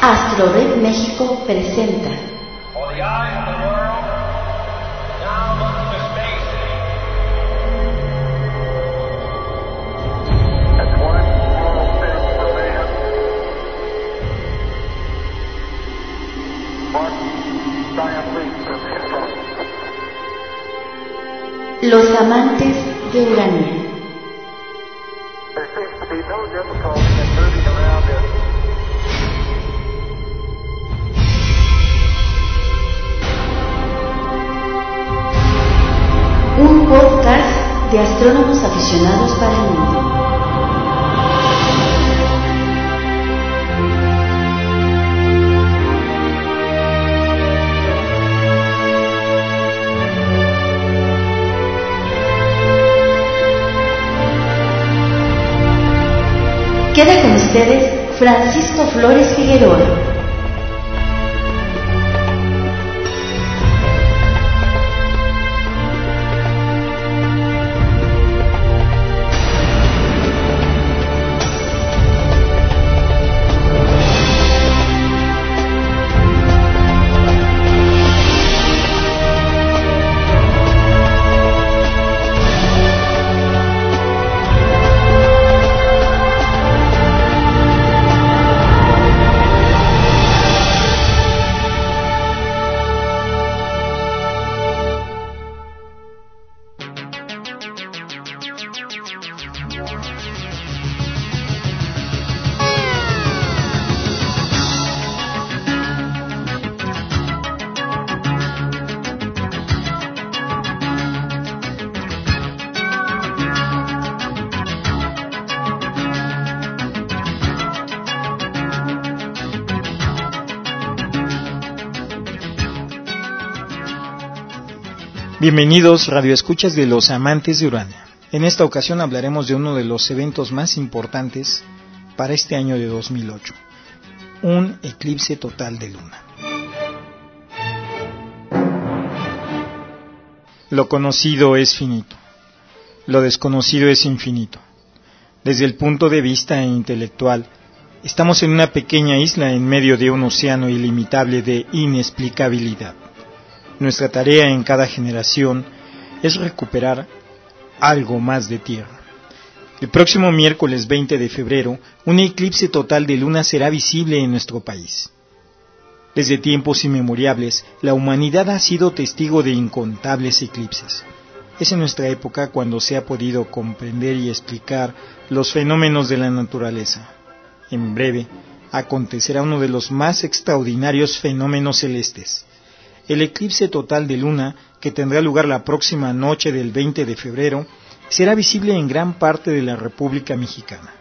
Astrored México presenta. For the eyes of Podcast de astrónomos aficionados para el mundo. Queda con ustedes Francisco Flores Figueroa. Bienvenidos radioescuchas de los amantes de Urania. En esta ocasión hablaremos de uno de los eventos más importantes para este año de 2008, un eclipse total de luna. Lo conocido es finito, lo desconocido es infinito. Desde el punto de vista intelectual, estamos en una pequeña isla en medio de un océano ilimitable de inexplicabilidad. Nuestra tarea en cada generación es recuperar algo más de tierra. El próximo miércoles 20 de febrero, un eclipse total de luna será visible en nuestro país. Desde tiempos inmemoriales, la humanidad ha sido testigo de incontables eclipses. Es en nuestra época cuando se ha podido comprender y explicar los fenómenos de la naturaleza. En breve, acontecerá uno de los más extraordinarios fenómenos celestes, el eclipse total de luna, que tendrá lugar la próxima noche del 20 de febrero, será visible en gran parte de la República Mexicana.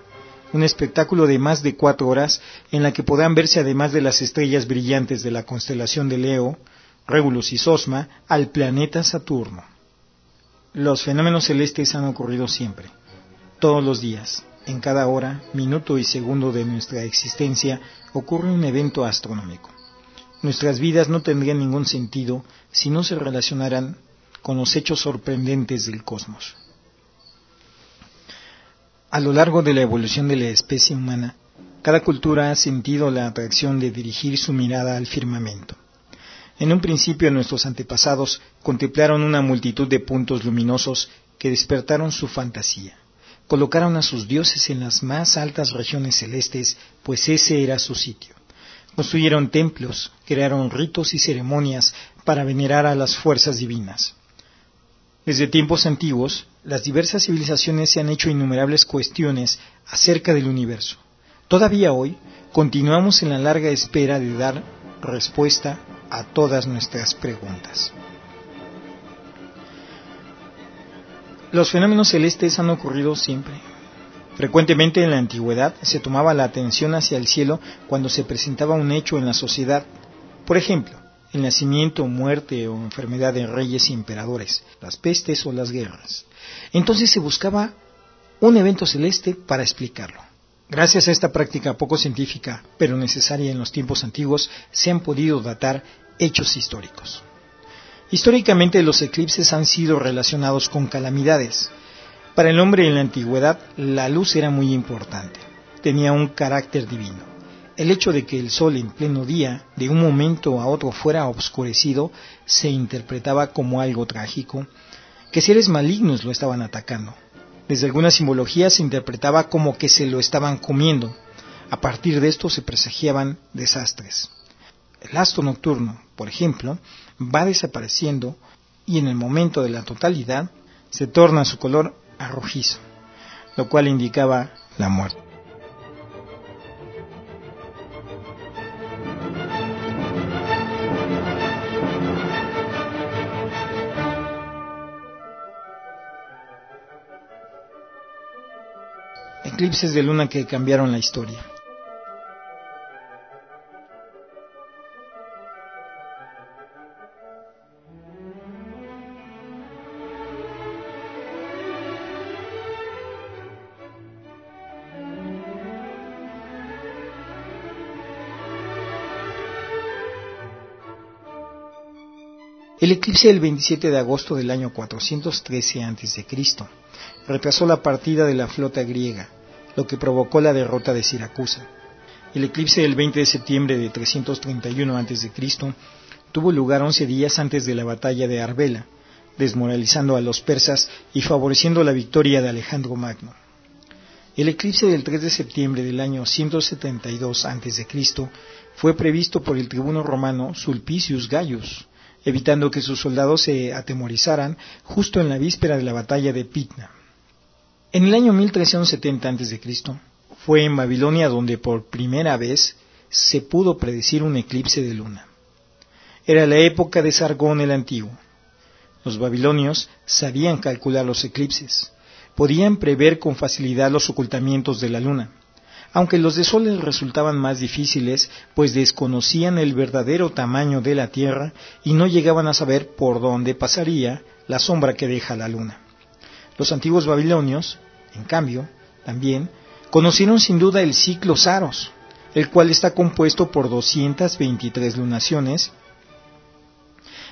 Un espectáculo de más de cuatro horas en la que podrán verse además de las estrellas brillantes de la constelación de Leo, Regulus y Sosma, al planeta Saturno. Los fenómenos celestes han ocurrido siempre, todos los días, en cada hora, minuto y segundo de nuestra existencia ocurre un evento astronómico. Nuestras vidas no tendrían ningún sentido si no se relacionaran con los hechos sorprendentes del cosmos. A lo largo de la evolución de la especie humana, cada cultura ha sentido la atracción de dirigir su mirada al firmamento. En un principio nuestros antepasados contemplaron una multitud de puntos luminosos que despertaron su fantasía. Colocaron a sus dioses en las más altas regiones celestes, pues ese era su sitio. Construyeron templos, crearon ritos y ceremonias para venerar a las fuerzas divinas. Desde tiempos antiguos, las diversas civilizaciones se han hecho innumerables cuestiones acerca del universo. Todavía hoy, continuamos en la larga espera de dar respuesta a todas nuestras preguntas. Los fenómenos celestes han ocurrido siempre, Frecuentemente en la antigüedad se tomaba la atención hacia el cielo cuando se presentaba un hecho en la sociedad. Por ejemplo, el nacimiento, muerte o enfermedad de reyes y emperadores, las pestes o las guerras. Entonces se buscaba un evento celeste para explicarlo. Gracias a esta práctica poco científica, pero necesaria en los tiempos antiguos, se han podido datar hechos históricos. Históricamente los eclipses han sido relacionados con calamidades, para el hombre en la antigüedad, la luz era muy importante, tenía un carácter divino. El hecho de que el sol en pleno día, de un momento a otro, fuera obscurecido, se interpretaba como algo trágico, que seres malignos lo estaban atacando. Desde algunas simbologías se interpretaba como que se lo estaban comiendo. A partir de esto se presagiaban desastres. El astro nocturno, por ejemplo, va desapareciendo y en el momento de la totalidad se torna su color a rojizo, lo cual indicaba la muerte. Eclipses de luna que cambiaron la historia. Eclipse del 27 de agosto del año 413 a.C. retrasó la partida de la flota griega, lo que provocó la derrota de Siracusa. El eclipse del 20 de septiembre de 331 a.C. tuvo lugar 11 días antes de la batalla de Arbela, desmoralizando a los persas y favoreciendo la victoria de Alejandro Magno. El eclipse del 3 de septiembre del año 172 a.C. fue previsto por el tribuno romano Sulpicius Gaius, evitando que sus soldados se atemorizaran justo en la víspera de la batalla de Pitna. En el año 1370 a.C. fue en Babilonia donde por primera vez se pudo predecir un eclipse de luna. Era la época de Sargón el Antiguo. Los babilonios sabían calcular los eclipses, podían prever con facilidad los ocultamientos de la luna, aunque los de sol les resultaban más difíciles, pues desconocían el verdadero tamaño de la Tierra y no llegaban a saber por dónde pasaría la sombra que deja la luna. Los antiguos babilonios, en cambio, también conocieron sin duda el ciclo Saros, el cual está compuesto por 223 lunaciones,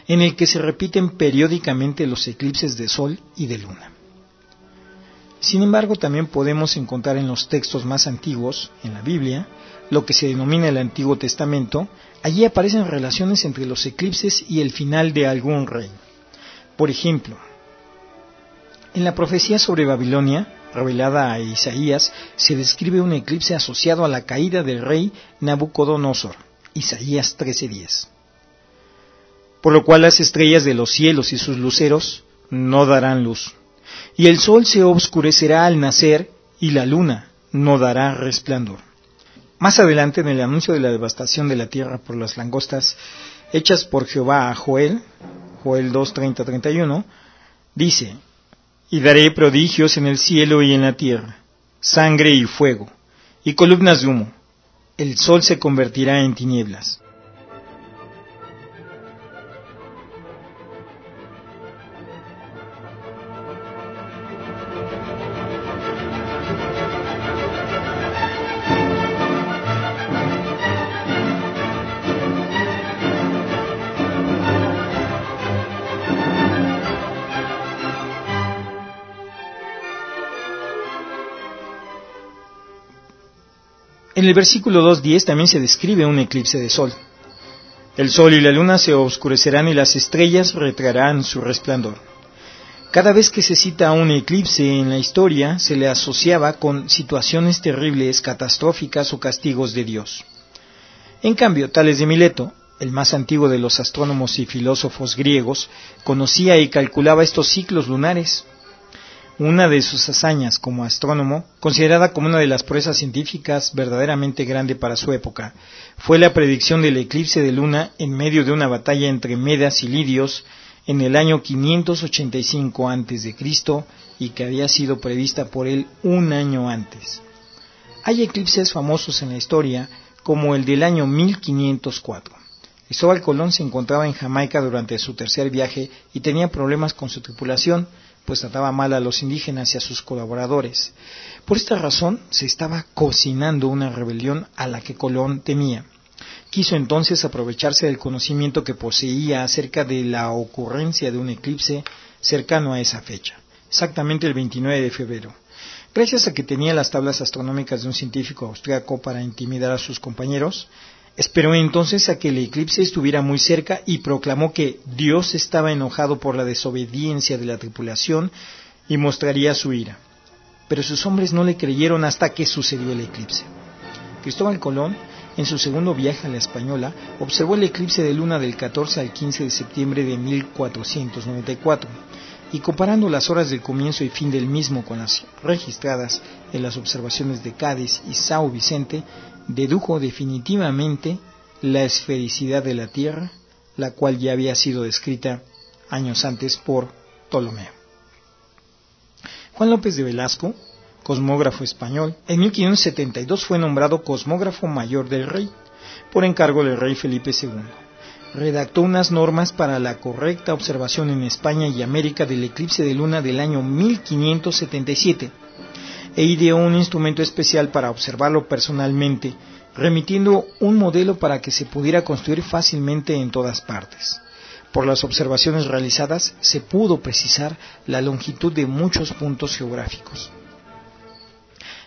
en el que se repiten periódicamente los eclipses de sol y de luna. Sin embargo, también podemos encontrar en los textos más antiguos, en la Biblia, lo que se denomina el Antiguo Testamento, allí aparecen relaciones entre los eclipses y el final de algún rey. Por ejemplo, en la profecía sobre Babilonia, revelada a Isaías, se describe un eclipse asociado a la caída del rey Nabucodonosor, Isaías 13:10. Por lo cual las estrellas de los cielos y sus luceros no darán luz y el sol se obscurecerá al nacer y la luna no dará resplandor. Más adelante, en el anuncio de la devastación de la tierra por las langostas hechas por Jehová a Joel, Joel 2.30-31, dice, Y daré prodigios en el cielo y en la tierra, sangre y fuego, y columnas de humo. El sol se convertirá en tinieblas. En el versículo 2.10 también se describe un eclipse de sol. El sol y la luna se oscurecerán y las estrellas retraerán su resplandor. Cada vez que se cita un eclipse en la historia se le asociaba con situaciones terribles, catastróficas o castigos de Dios. En cambio, Tales de Mileto, el más antiguo de los astrónomos y filósofos griegos, conocía y calculaba estos ciclos lunares una de sus hazañas como astrónomo, considerada como una de las proezas científicas verdaderamente grande para su época, fue la predicción del eclipse de luna en medio de una batalla entre Medas y Lidios en el año 585 a.C. y que había sido prevista por él un año antes. Hay eclipses famosos en la historia como el del año 1504. Cristóbal Colón se encontraba en Jamaica durante su tercer viaje y tenía problemas con su tripulación, pues trataba mal a los indígenas y a sus colaboradores. Por esta razón se estaba cocinando una rebelión a la que Colón temía. Quiso entonces aprovecharse del conocimiento que poseía acerca de la ocurrencia de un eclipse cercano a esa fecha, exactamente el 29 de febrero. Gracias a que tenía las tablas astronómicas de un científico austriaco para intimidar a sus compañeros, esperó entonces a que el eclipse estuviera muy cerca y proclamó que Dios estaba enojado por la desobediencia de la tripulación y mostraría su ira. Pero sus hombres no le creyeron hasta que sucedió el eclipse. Cristóbal Colón, en su segundo viaje a la Española, observó el eclipse de luna del 14 al 15 de septiembre de 1494 y comparando las horas del comienzo y fin del mismo con las registradas en las observaciones de Cádiz y Sao Vicente, dedujo definitivamente la esfericidad de la Tierra, la cual ya había sido descrita años antes por Ptolomeo. Juan López de Velasco, cosmógrafo español, en 1572 fue nombrado cosmógrafo mayor del rey, por encargo del rey Felipe II redactó unas normas para la correcta observación en España y América del eclipse de luna del año 1577 e ideó un instrumento especial para observarlo personalmente, remitiendo un modelo para que se pudiera construir fácilmente en todas partes. Por las observaciones realizadas se pudo precisar la longitud de muchos puntos geográficos.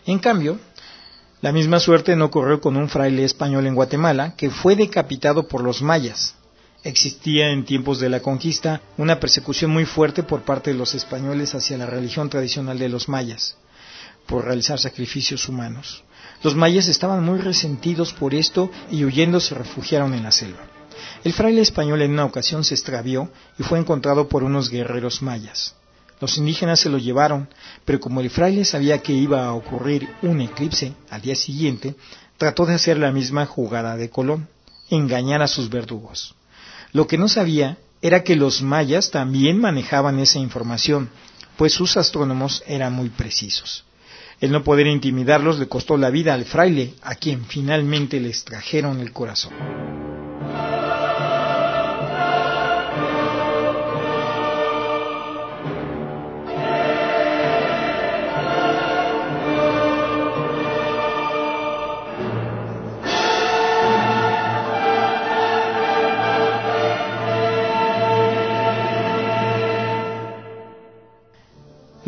En cambio, la misma suerte no ocurrió con un fraile español en Guatemala que fue decapitado por los mayas, Existía en tiempos de la conquista una persecución muy fuerte por parte de los españoles hacia la religión tradicional de los mayas, por realizar sacrificios humanos. Los mayas estaban muy resentidos por esto y huyendo se refugiaron en la selva. El fraile español en una ocasión se extravió y fue encontrado por unos guerreros mayas. Los indígenas se lo llevaron, pero como el fraile sabía que iba a ocurrir un eclipse al día siguiente, trató de hacer la misma jugada de Colón, engañar a sus verdugos. Lo que no sabía era que los mayas también manejaban esa información, pues sus astrónomos eran muy precisos. El no poder intimidarlos le costó la vida al fraile, a quien finalmente les trajeron el corazón.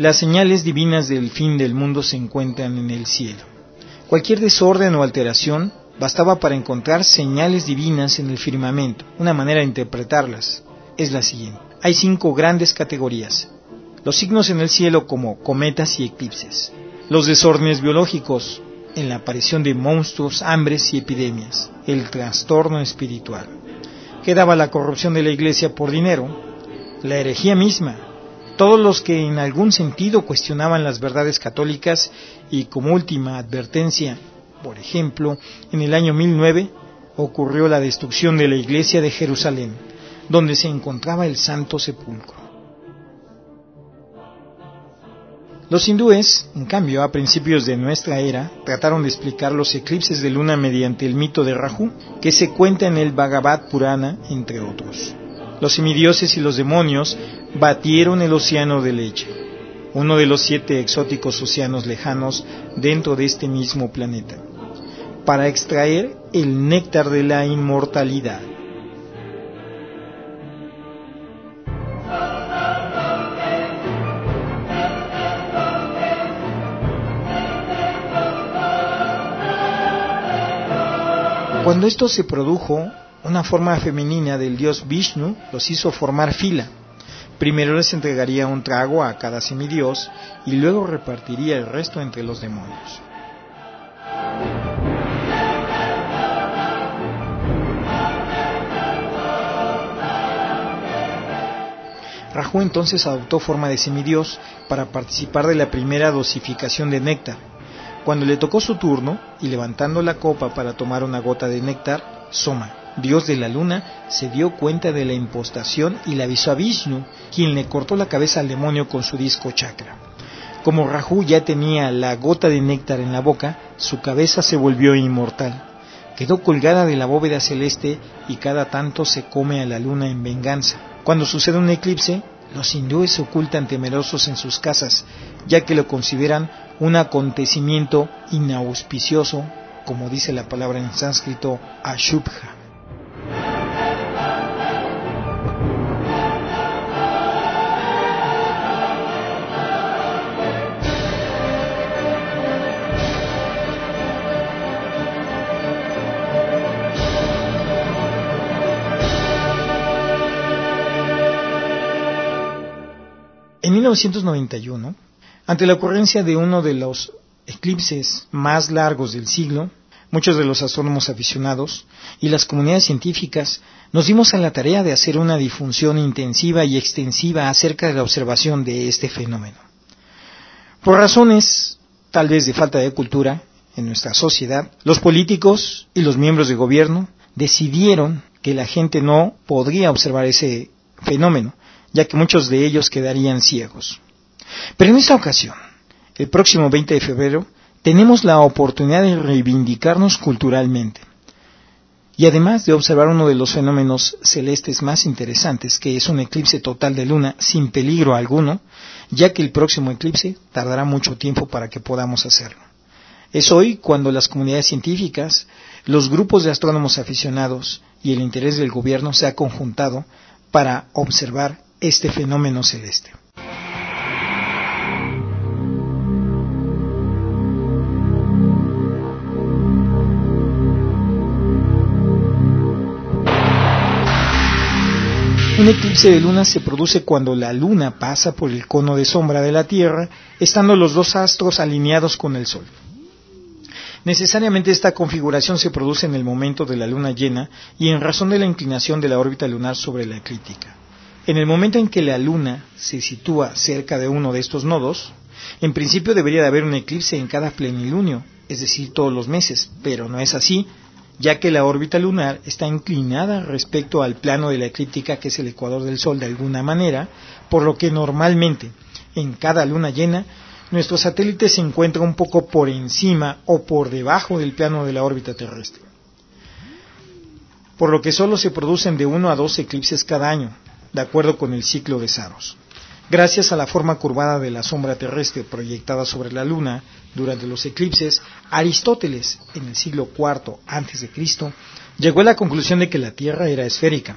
Las señales divinas del fin del mundo se encuentran en el cielo. Cualquier desorden o alteración bastaba para encontrar señales divinas en el firmamento. Una manera de interpretarlas es la siguiente. Hay cinco grandes categorías. Los signos en el cielo como cometas y eclipses. Los desórdenes biológicos en la aparición de monstruos, hambres y epidemias. El trastorno espiritual. Quedaba la corrupción de la iglesia por dinero. La herejía misma, todos los que en algún sentido cuestionaban las verdades católicas y como última advertencia, por ejemplo, en el año 1009 ocurrió la destrucción de la iglesia de Jerusalén, donde se encontraba el Santo Sepulcro. Los hindúes, en cambio, a principios de nuestra era, trataron de explicar los eclipses de luna mediante el mito de Rahu, que se cuenta en el Bhagavad Purana, entre otros. Los semidioses y los demonios batieron el océano de leche, uno de los siete exóticos océanos lejanos dentro de este mismo planeta, para extraer el néctar de la inmortalidad. Cuando esto se produjo, una forma femenina del dios Vishnu los hizo formar fila Primero les entregaría un trago a cada semidios y luego repartiría el resto entre los demonios. Rahu entonces adoptó forma de semidios para participar de la primera dosificación de néctar. Cuando le tocó su turno y levantando la copa para tomar una gota de néctar, Soma, dios de la luna, se dio cuenta de la impostación y le avisó a Vishnu, quien le cortó la cabeza al demonio con su disco chakra. Como Rahu ya tenía la gota de néctar en la boca, su cabeza se volvió inmortal. Quedó colgada de la bóveda celeste y cada tanto se come a la luna en venganza. Cuando sucede un eclipse, los hindúes se ocultan temerosos en sus casas, ya que lo consideran un acontecimiento inauspicioso, como dice la palabra en sánscrito Ashubha. 1991, ante la ocurrencia de uno de los eclipses más largos del siglo, muchos de los astrónomos aficionados y las comunidades científicas nos dimos a la tarea de hacer una difusión intensiva y extensiva acerca de la observación de este fenómeno. Por razones tal vez de falta de cultura en nuestra sociedad, los políticos y los miembros de gobierno decidieron que la gente no podría observar ese fenómeno, ya que muchos de ellos quedarían ciegos. Pero en esta ocasión, el próximo 20 de febrero, tenemos la oportunidad de reivindicarnos culturalmente y además de observar uno de los fenómenos celestes más interesantes, que es un eclipse total de luna sin peligro alguno, ya que el próximo eclipse tardará mucho tiempo para que podamos hacerlo. Es hoy cuando las comunidades científicas, los grupos de astrónomos aficionados y el interés del gobierno se ha conjuntado para observar este fenómeno celeste. Un eclipse de luna se produce cuando la luna pasa por el cono de sombra de la Tierra, estando los dos astros alineados con el Sol. Necesariamente esta configuración se produce en el momento de la luna llena y en razón de la inclinación de la órbita lunar sobre la eclíptica. En el momento en que la luna se sitúa cerca de uno de estos nodos, en principio debería de haber un eclipse en cada plenilunio, es decir, todos los meses, pero no es así, ya que la órbita lunar está inclinada respecto al plano de la eclíptica, que es el ecuador del Sol de alguna manera, por lo que normalmente en cada luna llena nuestro satélite se encuentra un poco por encima o por debajo del plano de la órbita terrestre. Por lo que solo se producen de uno a dos eclipses cada año, de acuerdo con el ciclo de Saros. Gracias a la forma curvada de la sombra terrestre proyectada sobre la Luna durante los eclipses, Aristóteles, en el siglo IV a.C., llegó a la conclusión de que la Tierra era esférica,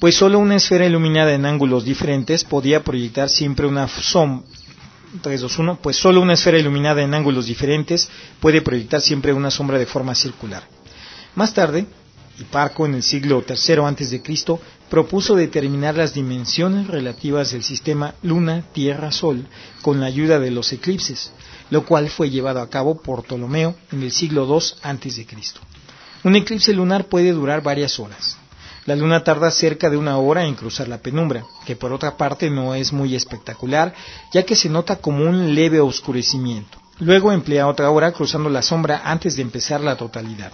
pues solo una esfera iluminada en ángulos diferentes podía proyectar siempre una sombra 3, 2, 1, pues solo una esfera iluminada en ángulos diferentes puede proyectar siempre una sombra de forma circular. Más tarde, Hiparco en el siglo III a.C. propuso determinar las dimensiones relativas del sistema Luna-Tierra-Sol con la ayuda de los eclipses, lo cual fue llevado a cabo por Ptolomeo en el siglo II a.C. Un eclipse lunar puede durar varias horas. La luna tarda cerca de una hora en cruzar la penumbra, que por otra parte no es muy espectacular, ya que se nota como un leve oscurecimiento. Luego emplea otra hora cruzando la sombra antes de empezar la totalidad.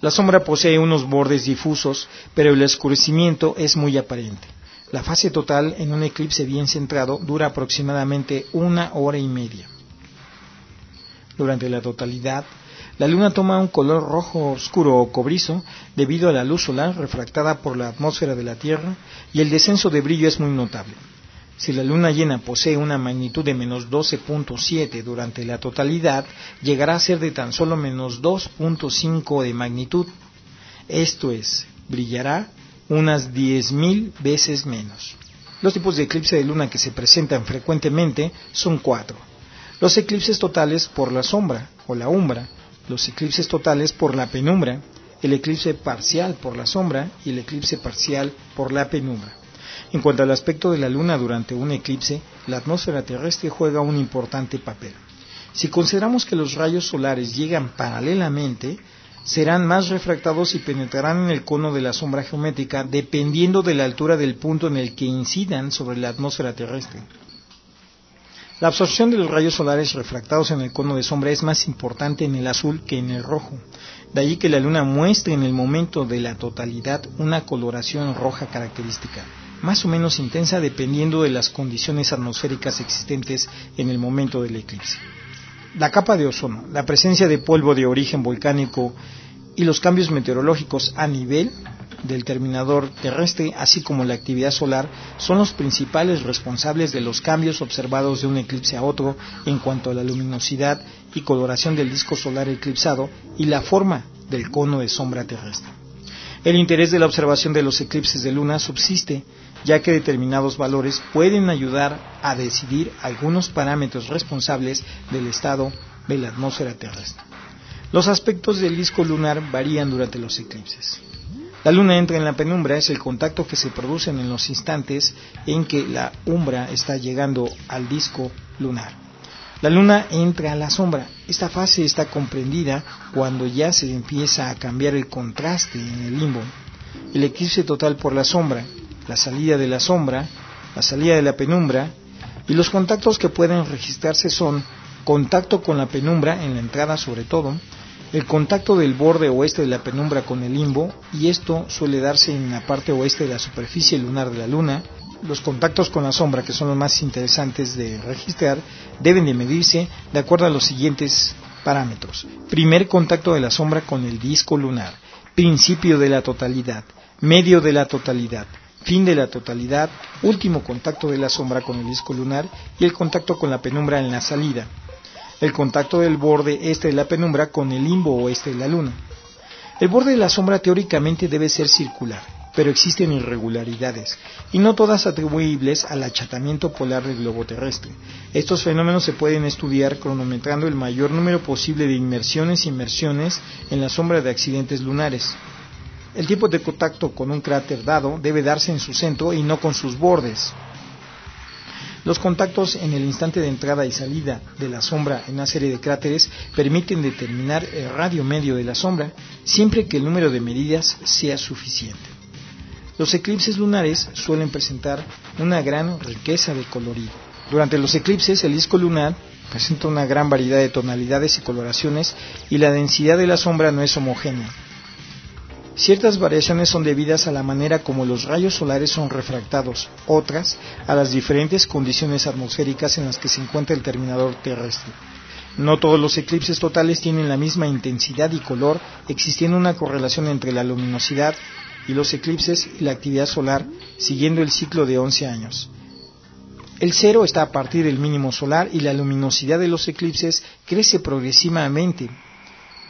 La sombra posee unos bordes difusos, pero el oscurecimiento es muy aparente. La fase total en un eclipse bien centrado dura aproximadamente una hora y media. Durante la totalidad, la luna toma un color rojo oscuro o cobrizo debido a la luz solar refractada por la atmósfera de la Tierra y el descenso de brillo es muy notable. Si la luna llena posee una magnitud de menos 12.7 durante la totalidad, llegará a ser de tan solo menos 2.5 de magnitud. Esto es, brillará unas 10.000 veces menos. Los tipos de eclipse de luna que se presentan frecuentemente son cuatro. Los eclipses totales por la sombra o la umbra, los eclipses totales por la penumbra, el eclipse parcial por la sombra y el eclipse parcial por la penumbra. En cuanto al aspecto de la Luna durante un eclipse, la atmósfera terrestre juega un importante papel. Si consideramos que los rayos solares llegan paralelamente, serán más refractados y penetrarán en el cono de la sombra geométrica dependiendo de la altura del punto en el que incidan sobre la atmósfera terrestre. La absorción de los rayos solares refractados en el cono de sombra es más importante en el azul que en el rojo. De allí que la luna muestre en el momento de la totalidad una coloración roja característica, más o menos intensa dependiendo de las condiciones atmosféricas existentes en el momento del eclipse. La capa de ozono, la presencia de polvo de origen volcánico y los cambios meteorológicos a nivel del terminador terrestre, así como la actividad solar, son los principales responsables de los cambios observados de un eclipse a otro en cuanto a la luminosidad y coloración del disco solar eclipsado y la forma del cono de sombra terrestre. El interés de la observación de los eclipses de luna subsiste, ya que determinados valores pueden ayudar a decidir algunos parámetros responsables del estado de la atmósfera terrestre. Los aspectos del disco lunar varían durante los eclipses. La luna entra en la penumbra, es el contacto que se produce en los instantes en que la umbra está llegando al disco lunar. La luna entra a la sombra. Esta fase está comprendida cuando ya se empieza a cambiar el contraste en el limbo. El eclipse total por la sombra, la salida de la sombra, la salida de la penumbra y los contactos que pueden registrarse son contacto con la penumbra en la entrada sobre todo, el contacto del borde oeste de la penumbra con el limbo, y esto suele darse en la parte oeste de la superficie lunar de la Luna. Los contactos con la sombra, que son los más interesantes de registrar, deben de medirse de acuerdo a los siguientes parámetros. Primer contacto de la sombra con el disco lunar, principio de la totalidad, medio de la totalidad, fin de la totalidad, último contacto de la sombra con el disco lunar y el contacto con la penumbra en la salida. El contacto del borde este de la penumbra con el limbo oeste de la Luna. El borde de la sombra teóricamente debe ser circular, pero existen irregularidades, y no todas atribuibles al achatamiento polar del globo terrestre. Estos fenómenos se pueden estudiar cronometrando el mayor número posible de inmersiones e inmersiones en la sombra de accidentes lunares. El tipo de contacto con un cráter dado debe darse en su centro y no con sus bordes. Los contactos en el instante de entrada y salida de la sombra en una serie de cráteres permiten determinar el radio medio de la sombra siempre que el número de medidas sea suficiente. Los eclipses lunares suelen presentar una gran riqueza de colorido. Durante los eclipses el disco lunar presenta una gran variedad de tonalidades y coloraciones y la densidad de la sombra no es homogénea. Ciertas variaciones son debidas a la manera como los rayos solares son refractados, otras a las diferentes condiciones atmosféricas en las que se encuentra el terminador terrestre. No todos los eclipses totales tienen la misma intensidad y color, existiendo una correlación entre la luminosidad y los eclipses y la actividad solar, siguiendo el ciclo de 11 años. El cero está a partir del mínimo solar y la luminosidad de los eclipses crece progresivamente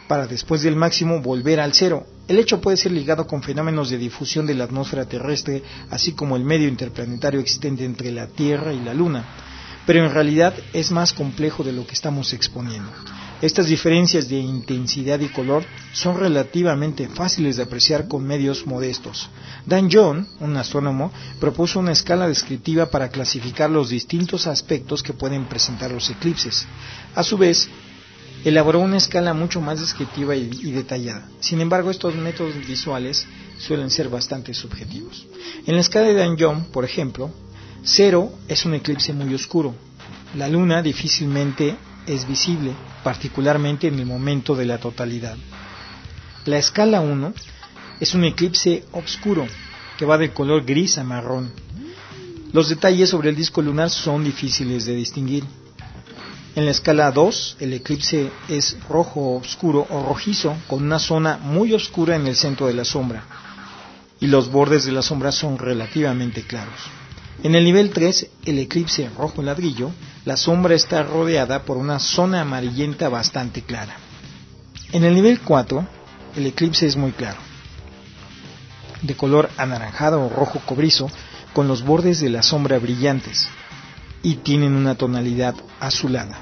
para después del máximo volver al cero. El hecho puede ser ligado con fenómenos de difusión de la atmósfera terrestre, así como el medio interplanetario existente entre la Tierra y la Luna, pero en realidad es más complejo de lo que estamos exponiendo. Estas diferencias de intensidad y color son relativamente fáciles de apreciar con medios modestos. Dan John, un astrónomo, propuso una escala descriptiva para clasificar los distintos aspectos que pueden presentar los eclipses. A su vez, elaboró una escala mucho más descriptiva y, detallada. Sin embargo, estos métodos visuales suelen ser bastante subjetivos. En la escala de Dan por ejemplo, cero es un eclipse muy oscuro. La luna difícilmente es visible, particularmente en el momento de la totalidad. La escala 1 es un eclipse oscuro que va de color gris a marrón. Los detalles sobre el disco lunar son difíciles de distinguir. En la escala 2, el eclipse es rojo oscuro o rojizo, con una zona muy oscura en el centro de la sombra, y los bordes de la sombra son relativamente claros. En el nivel 3, el eclipse rojo ladrillo, la sombra está rodeada por una zona amarillenta bastante clara. En el nivel 4, el eclipse es muy claro, de color anaranjado o rojo cobrizo, con los bordes de la sombra brillantes, y tienen una tonalidad azulada.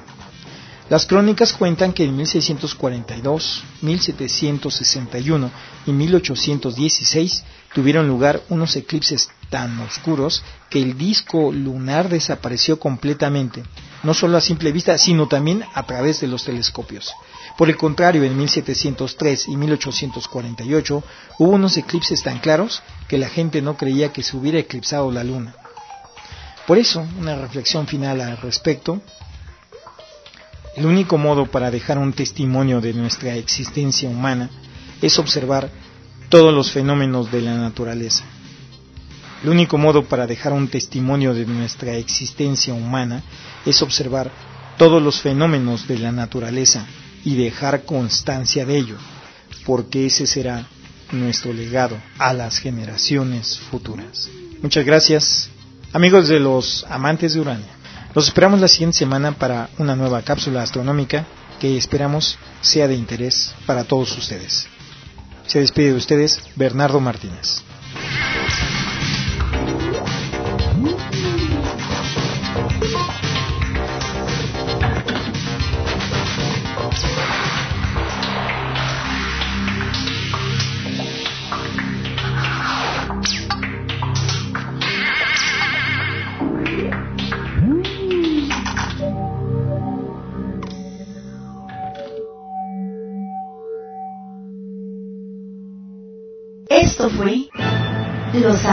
Las crónicas cuentan que en 1642, 1761 y 1816 tuvieron lugar unos eclipses tan oscuros que el disco lunar desapareció completamente, no solo a simple vista, sino también a través de los telescopios. Por el contrario, en 1703 y 1848 hubo unos eclipses tan claros que la gente no creía que se hubiera eclipsado la luna. Por eso, una reflexión final al respecto, el único modo para dejar un testimonio de nuestra existencia humana es observar todos los fenómenos de la naturaleza. El único modo para dejar un testimonio de nuestra existencia humana es observar todos los fenómenos de la naturaleza y dejar constancia de ello, porque ese será nuestro legado a las generaciones futuras. Muchas gracias, amigos de los amantes de Urania. Los esperamos la siguiente semana para una nueva cápsula astronómica que esperamos sea de interés para todos ustedes. Se despide de ustedes Bernardo Martínez.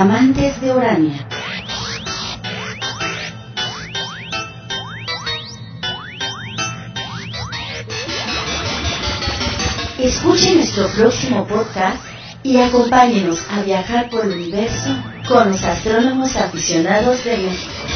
Amantes de Orania. Escuche nuestro próximo podcast y acompáñenos a viajar por el universo con los astrónomos aficionados de México.